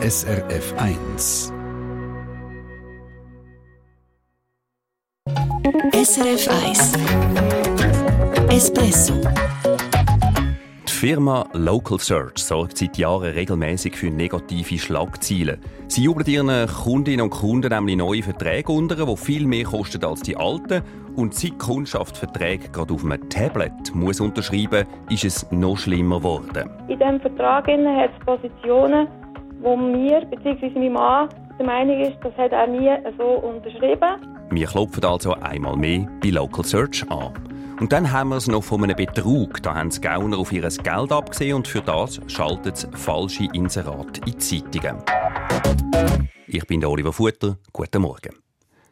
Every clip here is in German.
SRF 1. SRF 1 Espresso Die Firma Local Search sorgt seit Jahren regelmäßig für negative Schlagzeilen. Sie jubelt ihren Kundinnen und Kunden nämlich neue Verträge unter, die viel mehr kosten als die alten. Und seit die Kundschaft Verträge gerade auf einem Tablet muss unterschreiben ist es noch schlimmer geworden. In diesem Vertrag hat es Positionen, wo mir bzw. mein Mann der Meinung ist, das hat er nie so unterschrieben. Wir klopfen also einmal mehr bei Local Search an. Und dann haben wir es noch von einem Betrug. Da haben die Gauner auf ihr Geld abgesehen und für das schalten sie falsche Inserate in die Zeitungen. Ich bin Oliver Futter. Guten Morgen.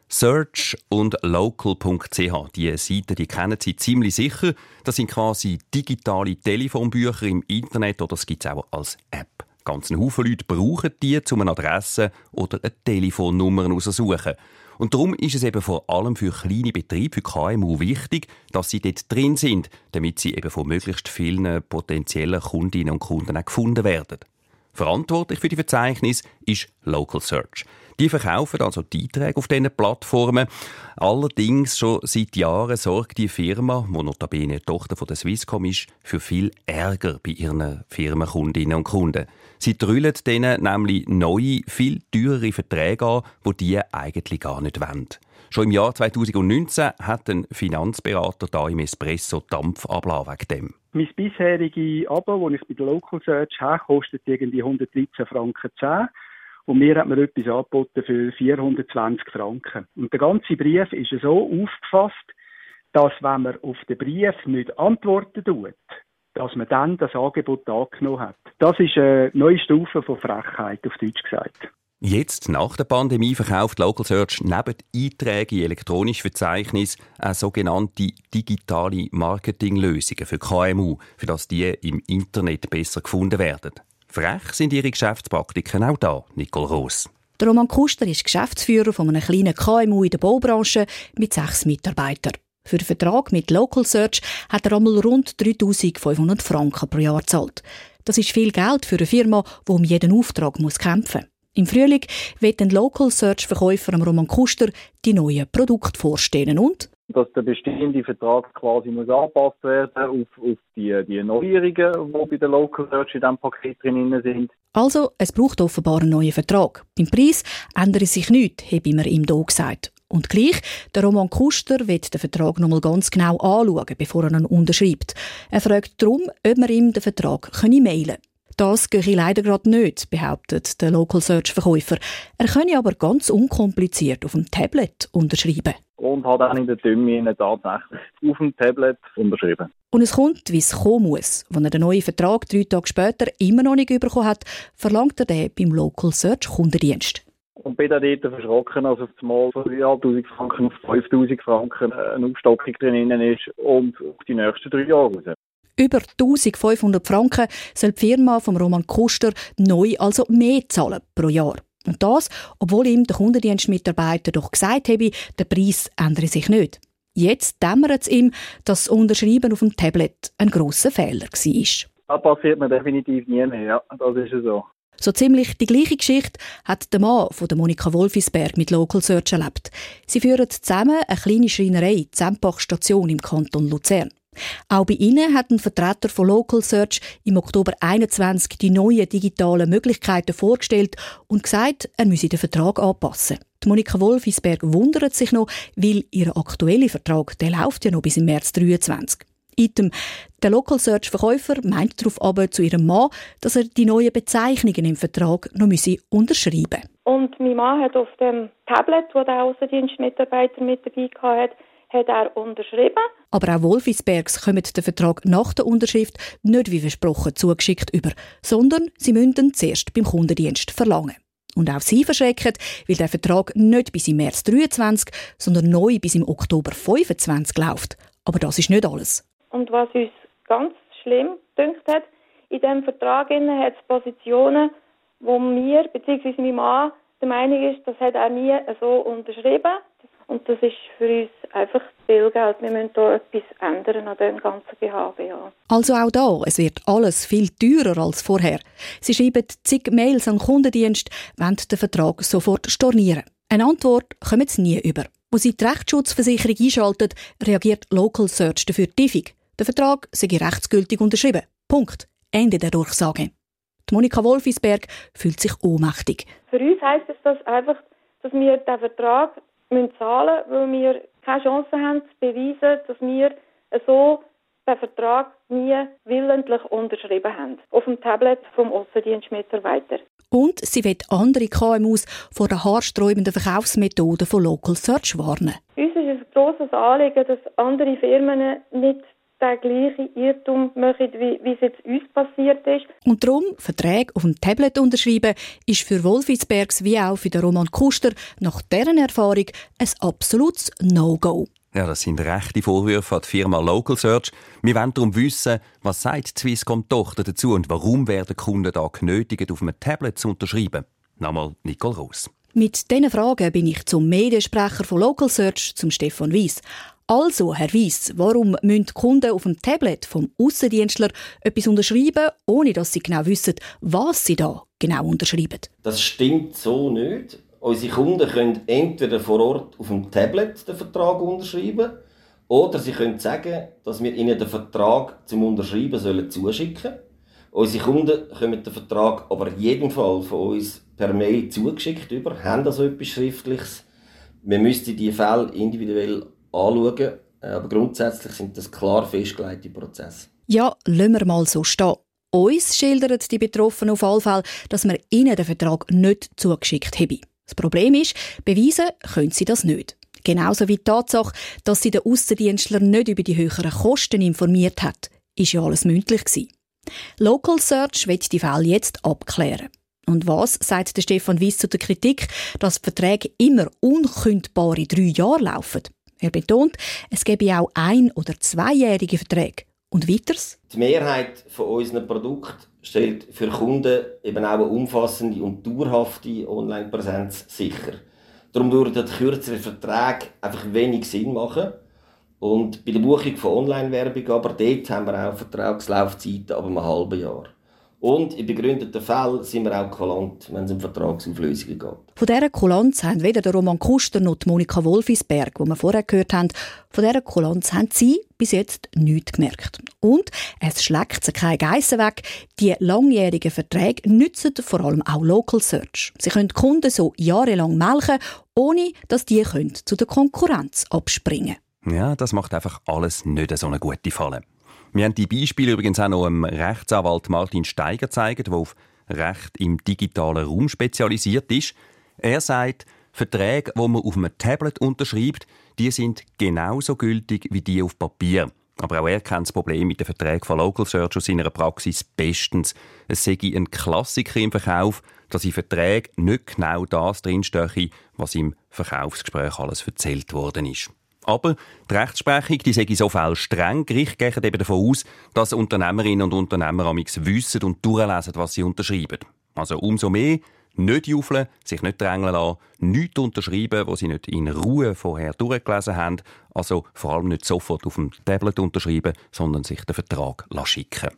Search und local.ch, die Seiten, die kennen Sie ziemlich sicher. Das sind quasi digitale Telefonbücher im Internet oder es gibt es auch als App. Ganz Haufen Leute brauchen die, um eine Adresse oder eine Telefonnummer herauszusuchen. Und darum ist es eben vor allem für kleine Betriebe, für KMU wichtig, dass sie dort drin sind, damit sie eben von möglichst vielen potenziellen Kundinnen und Kunden auch gefunden werden. Verantwortlich für die Verzeichnis ist Local Search. Die verkaufen also die Einträge auf diesen Plattformen. Allerdings schon seit Jahren sorgt die Firma, die notabene Tochter von der Swisscom ist, für viel Ärger bei ihren Firmenkundinnen und Kunden. Sie drüllen denen nämlich neue, viel teurere Verträge an, die die eigentlich gar nicht wollen. Schon im Jahr 2019 hat ein Finanzberater da im Espresso Dampf abgelassen wegen dem. Mein bisherige Abo, das ich bei der Local Search habe, kostet irgendwie 113 Franken 10. Und mir hat man etwas angeboten für 420 Franken. Und der ganze Brief ist so aufgefasst, dass wenn man auf den Brief nicht antworten tut, dass man dann das Angebot angenommen hat. Das ist eine neue Stufe von Frechheit, auf Deutsch gesagt. Jetzt, nach der Pandemie, verkauft Local Search neben Einträgen in elektronische Verzeichnis auch sogenannte digitale Marketinglösungen für KMU, für das die im Internet besser gefunden werden. Frech sind ihre Geschäftspraktiken auch da, Nicole Ross. Der Roman Kuster ist Geschäftsführer von einem kleinen KMU in der Baubranche mit sechs Mitarbeitern. Für den Vertrag mit Local Search hat er einmal rund 3500 Franken pro Jahr gezahlt. Das ist viel Geld für eine Firma, die um jeden Auftrag muss kämpfen muss. Im Frühling wird ein Local Search Verkäufer Roman Kuster die neuen Produkte vorstellen und dass der bestehende Vertrag quasi muss angepasst werden auf, auf die, die Neuerungen, die bei der Local Search in diesem Paket drin sind. Also, es braucht offenbar einen neuen Vertrag. Beim Preis ändere sich nichts, habe ich mir ihm hier gesagt. Und gleich, der Roman Kuster wird den Vertrag nochmal ganz genau anschauen, bevor er ihn unterschreibt. Er fragt darum, ob man ihm den Vertrag mailen könne. Das gehe leider gerade nicht, behauptet der Local Search Verkäufer. Er könne aber ganz unkompliziert auf dem Tablet unterschreiben. Und hat dann in der Dümme tatsächlich auf dem Tablet unterschrieben. Und es kommt, wie es kommen muss. Wenn er den neuen Vertrag drei Tage später immer noch nicht bekommen hat, verlangt er den beim Local Search Kundendienst. Und bin dann dort verschrocken, als auf einmal von 3'500 Franken auf 5'000 Franken eine Aufstockung drin ist und auf die nächsten drei Jahre raus. Über 1500 Franken soll die Firma von Roman Kuster neu also mehr zahlen pro Jahr. Und das, obwohl ihm der Kundendienstmitarbeiter doch gesagt habe, der Preis ändere sich nicht. Jetzt dämmert es ihm, dass das Unterschreiben auf dem Tablet ein grosser Fehler war. Das passiert mir definitiv nie mehr, ja. Das ist so. So ziemlich die gleiche Geschichte hat der Mann von der Monika Wolfisberg mit Local Search erlebt. Sie führen zusammen eine kleine Schreinerei, Zempach-Station im Kanton Luzern. Auch bei ihnen hat ein Vertreter von Local Search im Oktober 21 die neuen digitalen Möglichkeiten vorgestellt und gesagt, er müsse den Vertrag anpassen. Die Monika Wolfisberg wundert sich noch, weil ihr aktueller Vertrag, der läuft ja noch bis im März 23. Item. Der Local Search Verkäufer meint darauf aber zu ihrem Mann, dass er die neuen Bezeichnungen im Vertrag noch unterschreiben müsse. Und mein Mann hat auf dem Tablet, wo der Außendienstmitarbeiter mit dabei hatte, hat er unterschrieben. Aber auch Wolfisbergs kommen den Vertrag nach der Unterschrift nicht wie versprochen zugeschickt über, sondern sie müssen zuerst beim Kundendienst verlangen. Und auch sie verschrecken, weil der Vertrag nicht bis im März 23, sondern neu bis im Oktober 25 läuft. Aber das ist nicht alles. Und was uns ganz schlimm dünkt hat, in diesem Vertrag hat es Positionen, wo mir bzw. mein Mann der Meinung ist, das hat er nie so unterschrieben. Und das ist für uns einfach Fehlgeld. Wir müssen hier etwas ändern an dem ganzen GHB. Also auch da, es wird alles viel teurer als vorher. Sie schreiben zig Mails an den Kundendienst, wollen den Vertrag sofort stornieren. Eine Antwort kommen sie nie über. Wo sie die Rechtsschutzversicherung einschaltet, reagiert Local Search dafür tiefig. Der Vertrag sei rechtsgültig unterschrieben. Punkt. Ende der Durchsage. Die Monika Wolfisberg fühlt sich ohnmächtig. Für uns heisst es das einfach, dass wir den Vertrag müssen zahlen müssen, weil wir keine Chance haben zu beweisen, dass wir so den Vertrag nie willentlich unterschrieben haben. Auf dem Tablet vom Aussendienstmitarbeiter. Und sie wird andere KMUs vor der haarsträubenden Verkaufsmethode von Local Search warnen. Uns ist ein grosses Anliegen, dass andere Firmen nicht den gleichen Irrtum machen, wie, wie es jetzt uns passiert ist. Und darum, Verträge auf dem Tablet unterschreiben, ist für Wolfisbergs wie auch für den Roman Kuster nach deren Erfahrung ein absolutes No-Go. Ja, das sind rechte Vorwürfe an die Firma Local Search. Wir wollen darum wissen, was sagt Swisscom Tochter dazu und warum werden Kunden da genötigt, auf einem Tablet zu unterschreiben? Nochmal Nicole Ross. Mit diesen Fragen bin ich zum Mediensprecher von Local Search, zum Stefan Weiss. Also, Herr Weiss, warum müssen Kunden auf dem Tablet vom Aussendienstler etwas unterschreiben, ohne dass sie genau wissen, was sie da genau unterschreiben? Das stimmt so nicht. Unsere Kunden können entweder vor Ort auf dem Tablet den Vertrag unterschreiben oder sie können sagen, dass wir ihnen den Vertrag zum Unterschreiben sollen zuschicken sollen. Unsere Kunden kommen den Vertrag aber in jedem Fall von uns per Mail zugeschickt über, haben also etwas Schriftliches. Wir müssten die Fälle individuell anschauen, aber grundsätzlich sind das klar festgelegte Prozesse. Ja, lassen wir mal so stehen. Uns schildern die Betroffenen auf alle Fälle, dass wir ihnen den Vertrag nicht zugeschickt haben. Das Problem ist, beweisen können sie das nicht. Genauso wie die Tatsache, dass sie den Aussendienstler nicht über die höheren Kosten informiert hat, ist ja alles mündlich gewesen. Local Search wird die Fälle jetzt abklären. Und was sagt der Stefan Wies zu der Kritik, dass die Verträge immer unkündbare drei Jahre laufen? Er betont, es gebe auch ein- oder zweijährige Verträge. Und weiters? Die Mehrheit von unseren Produkten stellt für Kunden eben auch eine umfassende und dauerhafte Online-Präsenz sicher. Darum würden kürzere Verträge einfach wenig Sinn machen. Und bei der Buchung von Online-Werbung aber dort haben wir auch Vertragslaufzeiten ab einem halben Jahr. Und in begründeten Fällen sind wir auch kulant, wenn es um Vertragsauflösungen geht. Von dieser Kulanz haben weder der Roman Kuster noch die Monika Wolfisberg, die wir vorher gehört haben, von dieser Kulanz haben sie bis jetzt nichts gemerkt. Und es schlägt sie keine Geissen weg. Die langjährigen Verträge nützen vor allem auch Local Search. Sie können Kunden so jahrelang melken, ohne dass die können zu der Konkurrenz abspringen Ja, das macht einfach alles nicht so eine gute Falle. Wir haben die Beispiele übrigens auch noch dem Rechtsanwalt Martin Steiger gezeigt, der auf Recht im digitalen Raum spezialisiert ist. Er sagt, Verträge, die man auf einem Tablet unterschreibt, die sind genauso gültig wie die auf Papier. Aber auch er kennt das Problem mit den Verträgen von Local Search aus seiner Praxis bestens. Es sei ein Klassiker im Verkauf, dass in Verträgen nicht genau das drinstehe, was im Verkaufsgespräch alles erzählt worden ist. Aber die Rechtsprechung die sei so viel streng. Gericht gehen eben davon aus, dass Unternehmerinnen und Unternehmer amix wissen und durchlesen, was sie unterschreiben. Also umso mehr nicht juffeln, sich nicht drängeln lassen, nichts unterschreiben, was sie nicht in Ruhe vorher durchgelesen haben. Also vor allem nicht sofort auf dem Tablet unterschreiben, sondern sich den Vertrag schicken.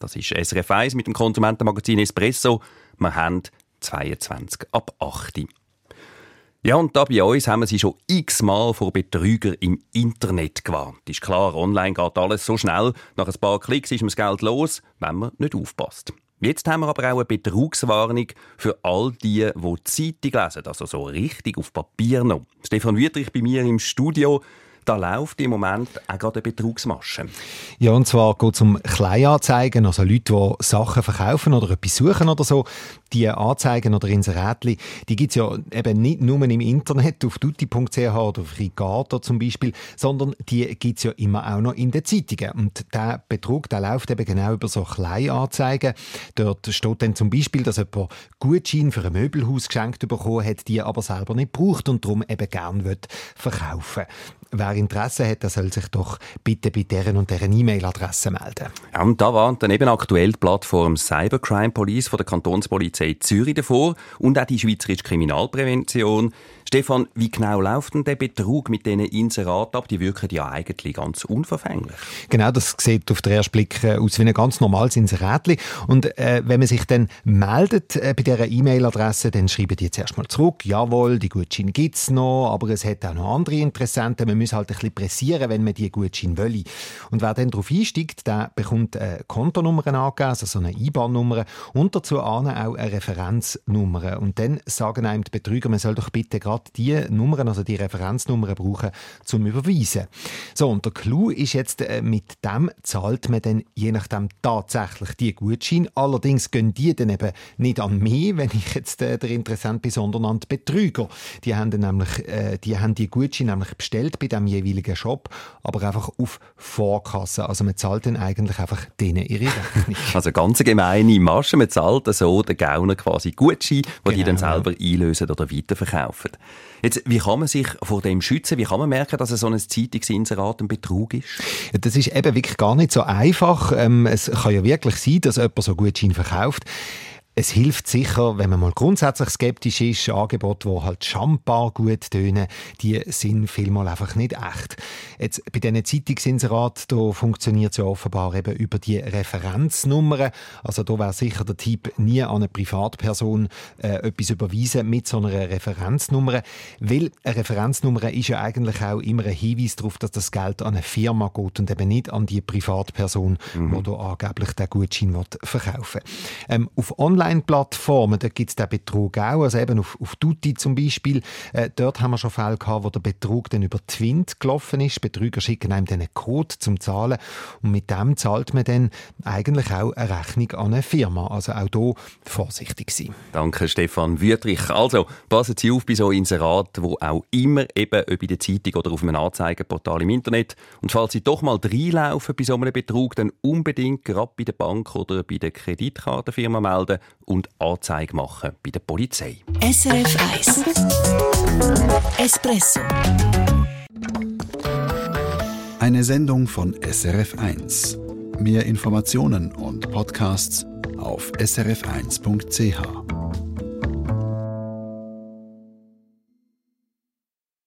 Das ist SRF 1 mit dem Konsumentenmagazin Espresso. Wir haben 22 ab 8. Ja, und da bei uns haben sie schon x-mal vor Betrüger im Internet gewarnt. Ist klar, online geht alles so schnell. Nach ein paar Klicks ist das Geld los, wenn man nicht aufpasst. Jetzt haben wir aber auch eine Betrugswarnung für all die, die die Zeitung lesen, also so richtig auf Papier noch. Stefan Wüttrich bei mir im Studio. Da läuft im Moment auch gerade eine Betrugsmasche. Ja, und zwar geht es um Kleinanzeigen, also Leute, die Sachen verkaufen oder etwas suchen oder so. Die Anzeigen oder Inserätli, die gibt es ja eben nicht nur im Internet, auf tutti.ch oder auf Ricardo zum Beispiel, sondern die gibt es ja immer auch noch in den Zeitungen. Und der Betrug, der läuft eben genau über so Kleinanzeigen. Dort steht dann zum Beispiel, dass jemand Gutschein für ein Möbelhaus geschenkt bekommen hat, die aber selber nicht braucht und darum eben gerne verkaufen will. Wer Interesse hat, der soll sich doch bitte bei deren und deren E-Mail-Adresse melden. Ja, und da warnt dann eben aktuell die Plattform Cybercrime Police von der Kantonspolizei Zürich davor und auch die Schweizerische Kriminalprävention. Stefan, wie genau läuft denn der Betrug mit diesen Inseraten ab? Die wirken ja eigentlich ganz unverfänglich. Genau, das sieht auf den ersten Blick äh, aus wie ein ganz normales Inseratli. Und äh, wenn man sich dann meldet äh, bei dieser E-Mail-Adresse, dann schreiben die zuerst mal zurück, jawohl, die Gutscheine gibt es noch, aber es hat auch noch andere Interessenten. Man muss halt ein bisschen pressieren, wenn man die Gutscheine will. Und wer dann darauf einsteigt, der bekommt eine Kontonummer angegeben, also so eine IBAN-Nummer und dazu auch eine Referenznummer. Und dann sagen einem die Betrüger, man soll doch bitte gerade die Nummern, also die Referenznummern brauchen, zum Überweisen. So, und der Clou ist jetzt, äh, mit dem zahlt man dann je nachdem tatsächlich die Gutscheine. Allerdings gehen die dann eben nicht an mich, wenn ich jetzt äh, der Interessent bin, sondern an die Betrüger. Die haben dann nämlich, äh, die haben die Gutscheine nämlich bestellt bei dem jeweiligen Shop, aber einfach auf Vorkasse. Also man zahlt dann eigentlich einfach denen ihre Rechnung. also ganz gemeine Masche. Man zahlt so den Gauner quasi Gutschein, die genau. die dann genau. selber einlösen oder weiterverkaufen. Jetzt, wie kann man sich vor dem schützen? Wie kann man merken, dass so ein Zeitungsinserat ein Betrug ist? Das ist eben wirklich gar nicht so einfach. Ähm, es kann ja wirklich sein, dass jemand so Gutschein verkauft. Es hilft sicher, wenn man mal grundsätzlich skeptisch ist, Angebote, die halt schambar gut tönen, die sind vielmal einfach nicht echt. Jetzt, bei diesen Zeitungsinseraten, da funktioniert es ja offenbar eben über die Referenznummern. Also da wäre sicher der Tipp, nie an eine Privatperson äh, etwas überweisen mit so einer Referenznummer, weil eine Referenznummer ist ja eigentlich auch immer ein Hinweis darauf, dass das Geld an eine Firma geht und eben nicht an die Privatperson, mhm. die da angeblich den Gutschein verkaufen will. Ähm, auf Online Online-Plattformen, da gibt es den Betrug auch, also eben auf, auf Tutti zum Beispiel, äh, dort haben wir schon Fälle gehabt, wo der Betrug dann über Twint gelaufen ist. Betrüger schicken einem dann einen Code zum Zahlen und mit dem zahlt man dann eigentlich auch eine Rechnung an eine Firma. Also auch hier vorsichtig sein. Danke Stefan Wüttrich. Also passen Sie auf bei so Inseraten, wo auch immer eben ob in der Zeitung oder auf einem Anzeigenportal im Internet. Und falls Sie doch mal reinlaufen bei so einem Betrug, dann unbedingt gerade bei der Bank oder bei der Kreditkartenfirma melden und Anzeige machen bei der Polizei. SRF 1 Espresso Eine Sendung von SRF 1. Mehr Informationen und Podcasts auf srf1.ch.